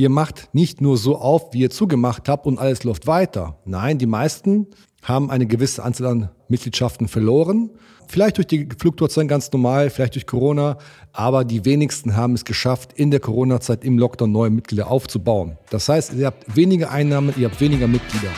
ihr macht nicht nur so auf, wie ihr zugemacht habt und alles läuft weiter. Nein, die meisten haben eine gewisse Anzahl an Mitgliedschaften verloren. Vielleicht durch die Fluktuation ganz normal, vielleicht durch Corona, aber die wenigsten haben es geschafft, in der Corona-Zeit im Lockdown neue Mitglieder aufzubauen. Das heißt, ihr habt weniger Einnahmen, ihr habt weniger Mitglieder.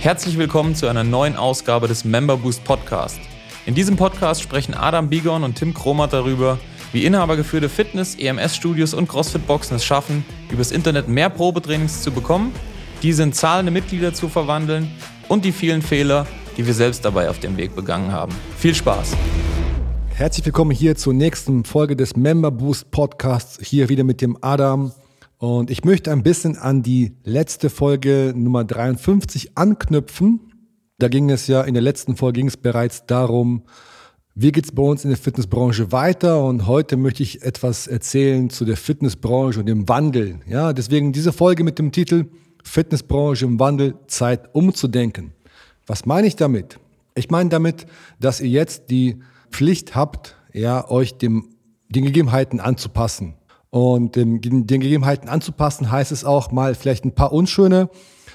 Herzlich willkommen zu einer neuen Ausgabe des Member Boost Podcast. In diesem Podcast sprechen Adam Bigon und Tim Kromat darüber, wie inhabergeführte Fitness-, EMS-Studios und CrossFit-Boxen es schaffen, übers Internet mehr Probetrainings zu bekommen, diese in zahlende Mitglieder zu verwandeln und die vielen Fehler, die wir selbst dabei auf dem Weg begangen haben. Viel Spaß! Herzlich willkommen hier zur nächsten Folge des Member Boost Podcasts. Hier wieder mit dem Adam. Und ich möchte ein bisschen an die letzte Folge Nummer 53 anknüpfen. Da ging es ja, in der letzten Folge ging es bereits darum, wie geht's bei uns in der Fitnessbranche weiter? Und heute möchte ich etwas erzählen zu der Fitnessbranche und dem Wandel. Ja, deswegen diese Folge mit dem Titel Fitnessbranche im Wandel, Zeit umzudenken. Was meine ich damit? Ich meine damit, dass ihr jetzt die Pflicht habt, ja, euch dem, den Gegebenheiten anzupassen. Und den, den Gegebenheiten anzupassen heißt es auch mal vielleicht ein paar unschöne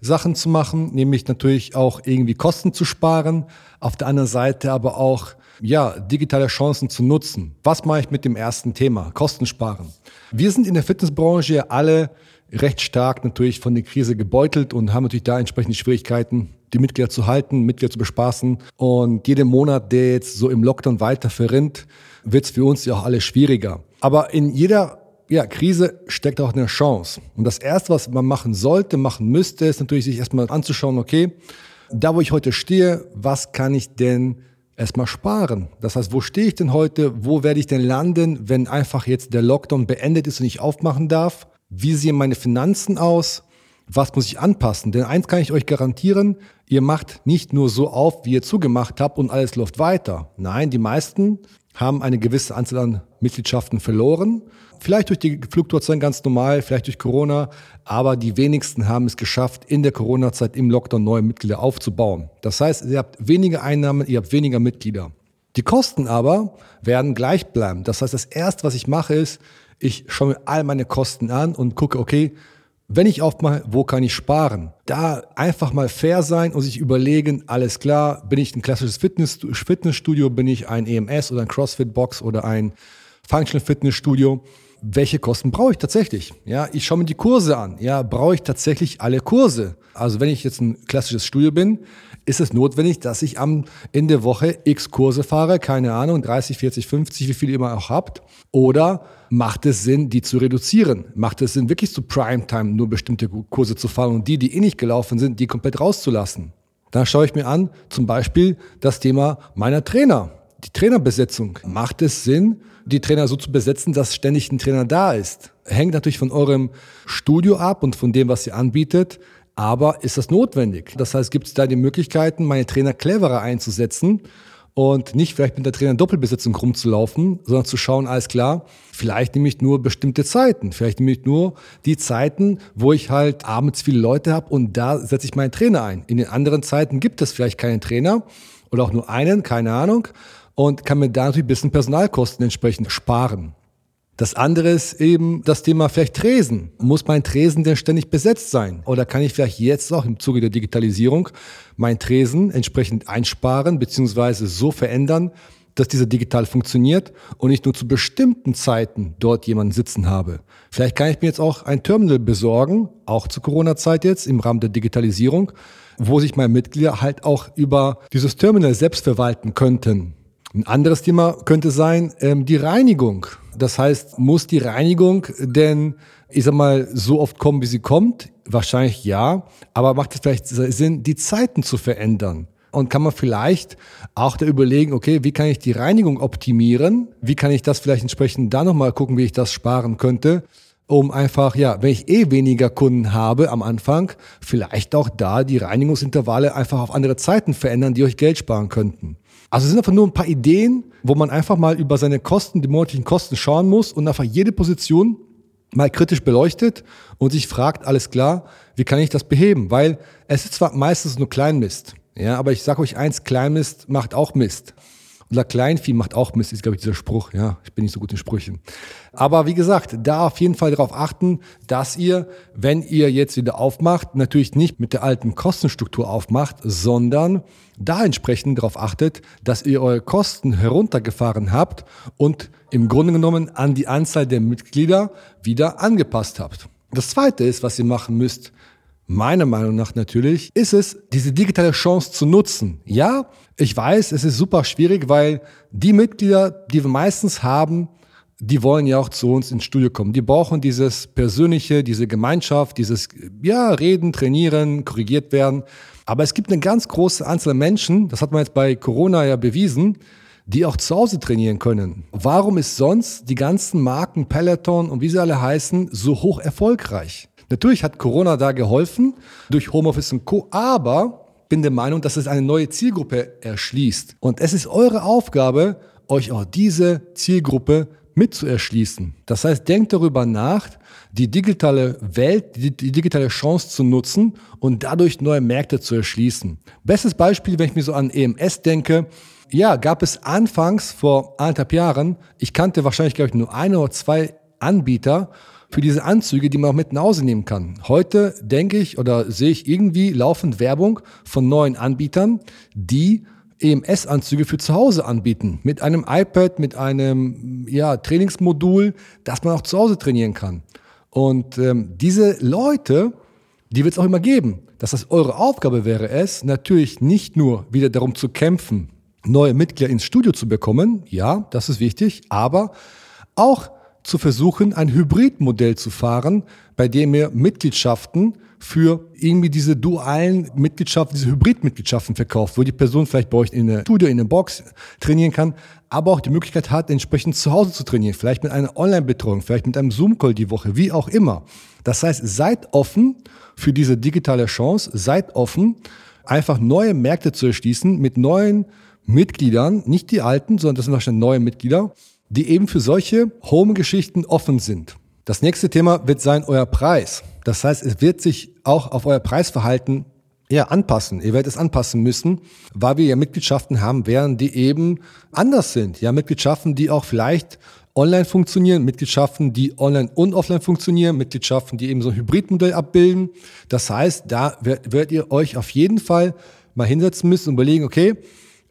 Sachen zu machen, nämlich natürlich auch irgendwie Kosten zu sparen, auf der anderen Seite aber auch ja, digitale Chancen zu nutzen. Was mache ich mit dem ersten Thema? Kosten sparen. Wir sind in der Fitnessbranche alle recht stark natürlich von der Krise gebeutelt und haben natürlich da entsprechende Schwierigkeiten, die Mitglieder zu halten, Mitglieder zu bespaßen. Und jeden Monat, der jetzt so im Lockdown weiter verrinnt, wird es für uns ja auch alles schwieriger. Aber in jeder ja, Krise steckt auch eine Chance. Und das Erste, was man machen sollte, machen müsste, ist natürlich sich erstmal anzuschauen, okay, da wo ich heute stehe, was kann ich denn erstmal sparen? Das heißt, wo stehe ich denn heute? Wo werde ich denn landen, wenn einfach jetzt der Lockdown beendet ist und ich aufmachen darf? Wie sehen meine Finanzen aus? Was muss ich anpassen? Denn eins kann ich euch garantieren, ihr macht nicht nur so auf, wie ihr zugemacht habt und alles läuft weiter. Nein, die meisten haben eine gewisse Anzahl an Mitgliedschaften verloren. Vielleicht durch die Fluktuation ganz normal, vielleicht durch Corona, aber die wenigsten haben es geschafft, in der Corona-Zeit im Lockdown neue Mitglieder aufzubauen. Das heißt, ihr habt weniger Einnahmen, ihr habt weniger Mitglieder. Die Kosten aber werden gleich bleiben. Das heißt, das erste, was ich mache, ist, ich schaue mir all meine Kosten an und gucke, okay, wenn ich aufmache, wo kann ich sparen? Da einfach mal fair sein und sich überlegen, alles klar, bin ich ein klassisches Fitness, Fitnessstudio, bin ich ein EMS oder ein CrossFit-Box oder ein Functional Fitnessstudio? Welche Kosten brauche ich tatsächlich? Ja, ich schaue mir die Kurse an. Ja, brauche ich tatsächlich alle Kurse? Also wenn ich jetzt ein klassisches Studio bin, ist es notwendig, dass ich am Ende der Woche x Kurse fahre, keine Ahnung, 30, 40, 50, wie viel ihr immer auch habt. Oder macht es Sinn, die zu reduzieren? Macht es Sinn, wirklich zu Primetime nur bestimmte Kurse zu fahren und die, die eh nicht gelaufen sind, die komplett rauszulassen? Dann schaue ich mir an, zum Beispiel das Thema meiner Trainer. Die Trainerbesetzung. Macht es Sinn, die Trainer so zu besetzen, dass ständig ein Trainer da ist? Hängt natürlich von eurem Studio ab und von dem, was ihr anbietet. Aber ist das notwendig? Das heißt, gibt es da die Möglichkeiten, meine Trainer cleverer einzusetzen und nicht vielleicht mit der Trainer Doppelbesetzung rumzulaufen, sondern zu schauen, alles klar, vielleicht nehme ich nur bestimmte Zeiten, vielleicht nehme ich nur die Zeiten, wo ich halt abends viele Leute habe und da setze ich meinen Trainer ein. In den anderen Zeiten gibt es vielleicht keinen Trainer oder auch nur einen, keine Ahnung, und kann mir da natürlich ein bisschen Personalkosten entsprechend sparen. Das andere ist eben das Thema vielleicht Tresen. Muss mein Tresen denn ständig besetzt sein? Oder kann ich vielleicht jetzt auch im Zuge der Digitalisierung mein Tresen entsprechend einsparen beziehungsweise so verändern, dass dieser digital funktioniert und ich nur zu bestimmten Zeiten dort jemanden sitzen habe. Vielleicht kann ich mir jetzt auch ein Terminal besorgen, auch zur Corona-Zeit jetzt im Rahmen der Digitalisierung, wo sich meine Mitglieder halt auch über dieses Terminal selbst verwalten könnten. Ein anderes Thema könnte sein ähm, die Reinigung. Das heißt, muss die Reinigung denn, ich sag mal, so oft kommen, wie sie kommt? Wahrscheinlich ja. Aber macht es vielleicht Sinn, die Zeiten zu verändern? Und kann man vielleicht auch da überlegen, okay, wie kann ich die Reinigung optimieren? Wie kann ich das vielleicht entsprechend da nochmal gucken, wie ich das sparen könnte? Um einfach, ja, wenn ich eh weniger Kunden habe am Anfang, vielleicht auch da die Reinigungsintervalle einfach auf andere Zeiten verändern, die euch Geld sparen könnten. Also es sind einfach nur ein paar Ideen, wo man einfach mal über seine Kosten, die monatlichen Kosten schauen muss und einfach jede Position mal kritisch beleuchtet und sich fragt, alles klar, wie kann ich das beheben? Weil es ist zwar meistens nur Kleinmist, ja, aber ich sage euch eins, Kleinmist macht auch Mist. Unser Kleinvieh macht auch Mist, ist, glaube ich, dieser Spruch. Ja, ich bin nicht so gut in Sprüchen. Aber wie gesagt, da auf jeden Fall darauf achten, dass ihr, wenn ihr jetzt wieder aufmacht, natürlich nicht mit der alten Kostenstruktur aufmacht, sondern da entsprechend darauf achtet, dass ihr eure Kosten heruntergefahren habt und im Grunde genommen an die Anzahl der Mitglieder wieder angepasst habt. Das zweite ist, was ihr machen müsst, meiner Meinung nach natürlich, ist es, diese digitale Chance zu nutzen. Ja, ich weiß, es ist super schwierig, weil die Mitglieder, die wir meistens haben, die wollen ja auch zu uns ins Studio kommen. Die brauchen dieses persönliche, diese Gemeinschaft, dieses, ja, reden, trainieren, korrigiert werden. Aber es gibt eine ganz große Anzahl Menschen, das hat man jetzt bei Corona ja bewiesen, die auch zu Hause trainieren können. Warum ist sonst die ganzen Marken Peloton und wie sie alle heißen so hoch erfolgreich? Natürlich hat Corona da geholfen durch Homeoffice und Co. Aber bin der Meinung, dass es eine neue Zielgruppe erschließt. Und es ist eure Aufgabe, euch auch diese Zielgruppe mit zu erschließen. Das heißt, denkt darüber nach, die digitale Welt, die, die, digitale Chance zu nutzen und dadurch neue Märkte zu erschließen. Bestes Beispiel, wenn ich mir so an EMS denke, ja, gab es anfangs vor anderthalb Jahren, ich kannte wahrscheinlich, glaube ich, nur eine oder zwei Anbieter für diese Anzüge, die man auch mit nach Hause nehmen kann. Heute denke ich oder sehe ich irgendwie laufend Werbung von neuen Anbietern, die EMS-Anzüge für zu Hause anbieten. Mit einem iPad, mit einem ja, Trainingsmodul, das man auch zu Hause trainieren kann. Und ähm, diese Leute, die wird es auch immer geben. Das heißt, eure Aufgabe wäre es, natürlich nicht nur wieder darum zu kämpfen, neue Mitglieder ins Studio zu bekommen. Ja, das ist wichtig. Aber auch zu versuchen, ein Hybridmodell zu fahren, bei dem ihr Mitgliedschaften für irgendwie diese dualen Mitgliedschaften, diese Hybridmitgliedschaften verkauft, wo die Person vielleicht bei euch in einer Studio, in einer Box trainieren kann, aber auch die Möglichkeit hat, entsprechend zu Hause zu trainieren, vielleicht mit einer Online-Betreuung, vielleicht mit einem Zoom-Call die Woche, wie auch immer. Das heißt, seid offen für diese digitale Chance, seid offen, einfach neue Märkte zu erschließen mit neuen Mitgliedern, nicht die alten, sondern das sind wahrscheinlich neue Mitglieder, die eben für solche Home-Geschichten offen sind. Das nächste Thema wird sein euer Preis. Das heißt, es wird sich auch auf euer Preisverhalten ja, anpassen. Ihr werdet es anpassen müssen, weil wir ja Mitgliedschaften haben werden, die eben anders sind. Ja, Mitgliedschaften, die auch vielleicht online funktionieren, Mitgliedschaften, die online und offline funktionieren, Mitgliedschaften, die eben so ein Hybridmodell abbilden. Das heißt, da werdet ihr euch auf jeden Fall mal hinsetzen müssen und überlegen, okay,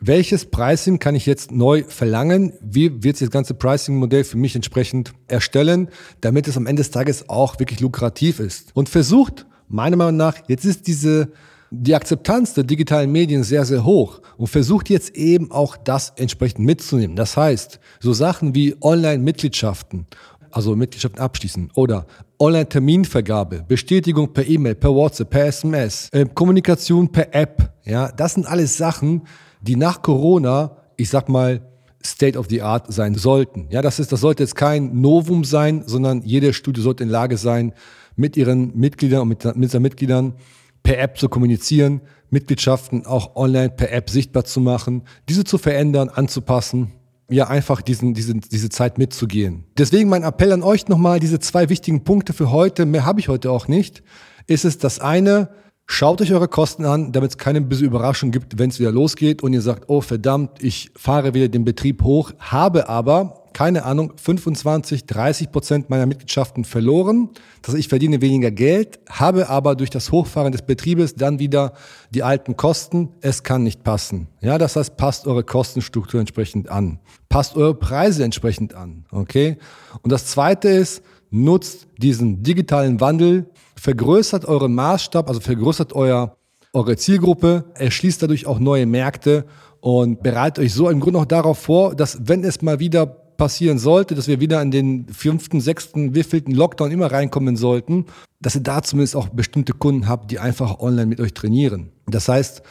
welches Pricing kann ich jetzt neu verlangen? Wie wird sich das ganze Pricing-Modell für mich entsprechend erstellen, damit es am Ende des Tages auch wirklich lukrativ ist? Und versucht, meiner Meinung nach, jetzt ist diese, die Akzeptanz der digitalen Medien sehr, sehr hoch und versucht jetzt eben auch das entsprechend mitzunehmen. Das heißt, so Sachen wie Online-Mitgliedschaften, also Mitgliedschaften abschließen oder Online-Terminvergabe, Bestätigung per E-Mail, per WhatsApp, per SMS, äh, Kommunikation per App, ja, das sind alles Sachen, die nach Corona, ich sag mal, State of the Art sein sollten. Ja, das ist, das sollte jetzt kein Novum sein, sondern jede Studie sollte in Lage sein, mit ihren Mitgliedern und mit, mit seinen Mitgliedern per App zu kommunizieren, Mitgliedschaften auch online per App sichtbar zu machen, diese zu verändern, anzupassen, ja, einfach diesen, diese, diese Zeit mitzugehen. Deswegen mein Appell an euch nochmal, diese zwei wichtigen Punkte für heute, mehr habe ich heute auch nicht, ist es das eine, Schaut euch eure Kosten an, damit es keine böse Überraschung gibt, wenn es wieder losgeht und ihr sagt, oh verdammt, ich fahre wieder den Betrieb hoch, habe aber, keine Ahnung, 25, 30 Prozent meiner Mitgliedschaften verloren. Das heißt, ich verdiene weniger Geld, habe aber durch das Hochfahren des Betriebes dann wieder die alten Kosten. Es kann nicht passen. Ja, das heißt, passt eure Kostenstruktur entsprechend an. Passt eure Preise entsprechend an. Okay? Und das zweite ist, nutzt diesen digitalen Wandel vergrößert euren Maßstab, also vergrößert euer, eure Zielgruppe, erschließt dadurch auch neue Märkte und bereitet euch so im Grunde auch darauf vor, dass wenn es mal wieder passieren sollte, dass wir wieder in den fünften, sechsten, wievielten Lockdown immer reinkommen sollten, dass ihr da zumindest auch bestimmte Kunden habt, die einfach online mit euch trainieren. Das heißt,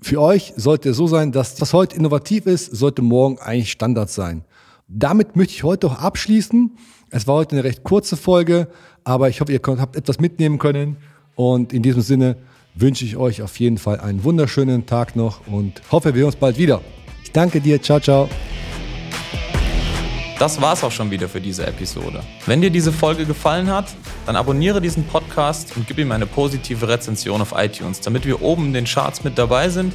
für euch sollte es so sein, dass was heute innovativ ist, sollte morgen eigentlich Standard sein. Damit möchte ich heute auch abschließen. Es war heute eine recht kurze Folge, aber ich hoffe, ihr habt etwas mitnehmen können. Und in diesem Sinne wünsche ich euch auf jeden Fall einen wunderschönen Tag noch und hoffe, wir sehen uns bald wieder. Ich danke dir. Ciao, ciao. Das war's auch schon wieder für diese Episode. Wenn dir diese Folge gefallen hat, dann abonniere diesen Podcast und gib ihm eine positive Rezension auf iTunes, damit wir oben in den Charts mit dabei sind